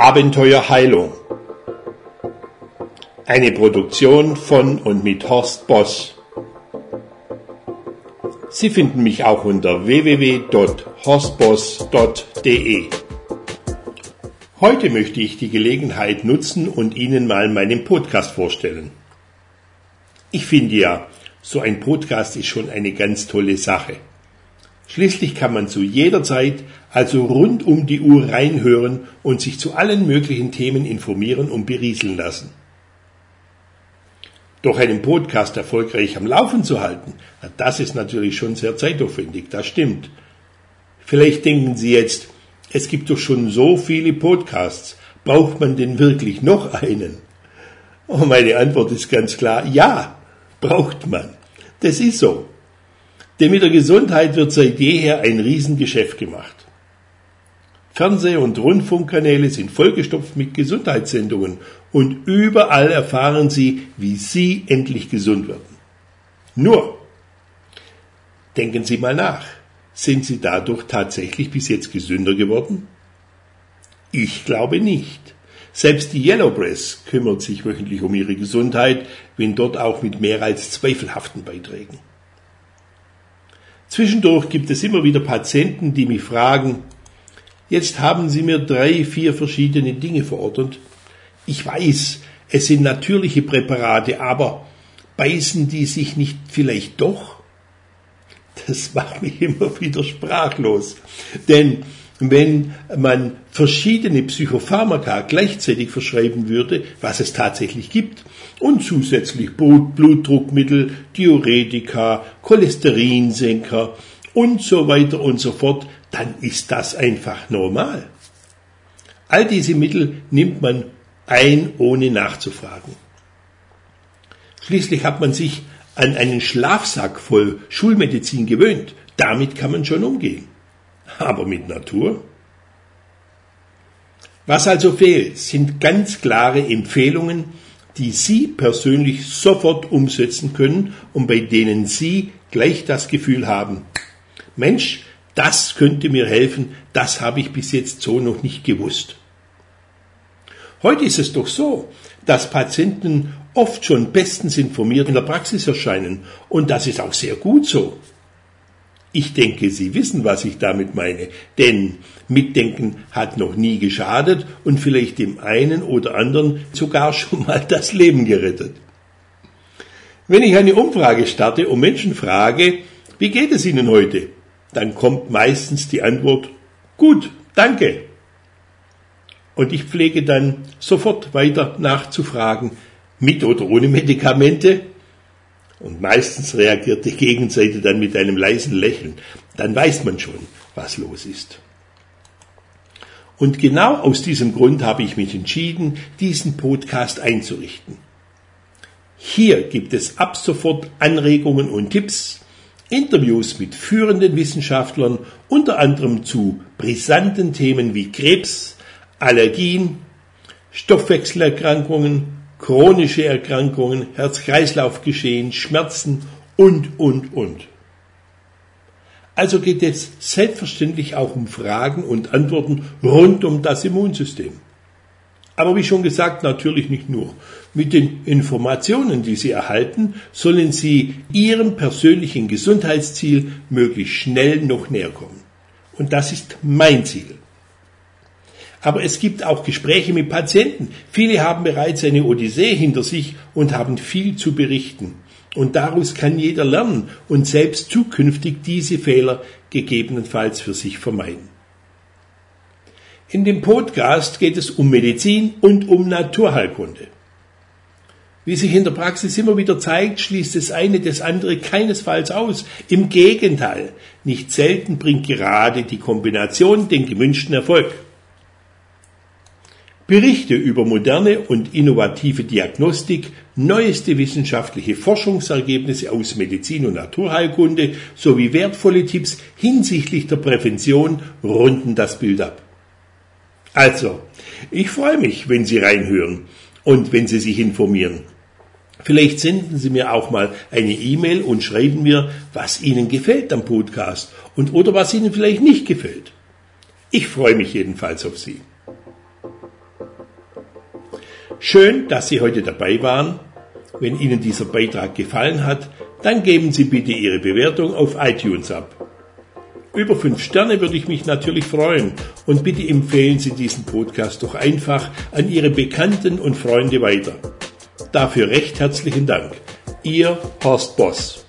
Abenteuer Heilung. Eine Produktion von und mit Horst Boss. Sie finden mich auch unter www.horstboss.de. Heute möchte ich die Gelegenheit nutzen und Ihnen mal meinen Podcast vorstellen. Ich finde ja, so ein Podcast ist schon eine ganz tolle Sache. Schließlich kann man zu jeder Zeit, also rund um die Uhr reinhören und sich zu allen möglichen Themen informieren und berieseln lassen. Doch einen Podcast erfolgreich am Laufen zu halten, das ist natürlich schon sehr zeitaufwendig, das stimmt. Vielleicht denken Sie jetzt, es gibt doch schon so viele Podcasts, braucht man denn wirklich noch einen? Und meine Antwort ist ganz klar, ja, braucht man. Das ist so. Denn mit der Gesundheit wird seit jeher ein Riesengeschäft gemacht. Fernseh- und Rundfunkkanäle sind vollgestopft mit Gesundheitssendungen und überall erfahren Sie, wie Sie endlich gesund werden. Nur, denken Sie mal nach, sind Sie dadurch tatsächlich bis jetzt gesünder geworden? Ich glaube nicht. Selbst die Yellow Press kümmert sich wöchentlich um ihre Gesundheit, wenn dort auch mit mehr als zweifelhaften Beiträgen. Zwischendurch gibt es immer wieder Patienten, die mich fragen, jetzt haben Sie mir drei, vier verschiedene Dinge verordnet. Ich weiß, es sind natürliche Präparate, aber beißen die sich nicht vielleicht doch? Das macht mich immer wieder sprachlos. Denn wenn man verschiedene Psychopharmaka gleichzeitig verschreiben würde, was es tatsächlich gibt, und zusätzlich Blutdruckmittel, Diuretika, Cholesterinsenker und so weiter und so fort, dann ist das einfach normal. All diese Mittel nimmt man ein, ohne nachzufragen. Schließlich hat man sich an einen Schlafsack voll Schulmedizin gewöhnt. Damit kann man schon umgehen aber mit Natur? Was also fehlt, sind ganz klare Empfehlungen, die Sie persönlich sofort umsetzen können und bei denen Sie gleich das Gefühl haben, Mensch, das könnte mir helfen, das habe ich bis jetzt so noch nicht gewusst. Heute ist es doch so, dass Patienten oft schon bestens informiert in der Praxis erscheinen und das ist auch sehr gut so. Ich denke, Sie wissen, was ich damit meine, denn Mitdenken hat noch nie geschadet und vielleicht dem einen oder anderen sogar schon mal das Leben gerettet. Wenn ich eine Umfrage starte und Menschen frage, wie geht es Ihnen heute, dann kommt meistens die Antwort, gut, danke. Und ich pflege dann sofort weiter nachzufragen, mit oder ohne Medikamente, und meistens reagiert die Gegenseite dann mit einem leisen Lächeln. Dann weiß man schon, was los ist. Und genau aus diesem Grund habe ich mich entschieden, diesen Podcast einzurichten. Hier gibt es ab sofort Anregungen und Tipps, Interviews mit führenden Wissenschaftlern, unter anderem zu brisanten Themen wie Krebs, Allergien, Stoffwechselerkrankungen, chronische Erkrankungen, Herz-Kreislauf-Geschehen, Schmerzen und, und, und. Also geht es selbstverständlich auch um Fragen und Antworten rund um das Immunsystem. Aber wie schon gesagt, natürlich nicht nur. Mit den Informationen, die Sie erhalten, sollen Sie Ihrem persönlichen Gesundheitsziel möglichst schnell noch näher kommen. Und das ist mein Ziel. Aber es gibt auch Gespräche mit Patienten. Viele haben bereits eine Odyssee hinter sich und haben viel zu berichten. Und daraus kann jeder lernen und selbst zukünftig diese Fehler gegebenenfalls für sich vermeiden. In dem Podcast geht es um Medizin und um Naturheilkunde. Wie sich in der Praxis immer wieder zeigt, schließt das eine das andere keinesfalls aus. Im Gegenteil, nicht selten bringt gerade die Kombination den gewünschten Erfolg. Berichte über moderne und innovative Diagnostik, neueste wissenschaftliche Forschungsergebnisse aus Medizin und Naturheilkunde sowie wertvolle Tipps hinsichtlich der Prävention runden das Bild ab. Also, ich freue mich, wenn Sie reinhören und wenn Sie sich informieren. Vielleicht senden Sie mir auch mal eine E-Mail und schreiben mir, was Ihnen gefällt am Podcast und oder was Ihnen vielleicht nicht gefällt. Ich freue mich jedenfalls auf Sie. Schön, dass Sie heute dabei waren. Wenn Ihnen dieser Beitrag gefallen hat, dann geben Sie bitte Ihre Bewertung auf iTunes ab. Über fünf Sterne würde ich mich natürlich freuen und bitte empfehlen Sie diesen Podcast doch einfach an Ihre Bekannten und Freunde weiter. Dafür recht herzlichen Dank. Ihr Horst Boss.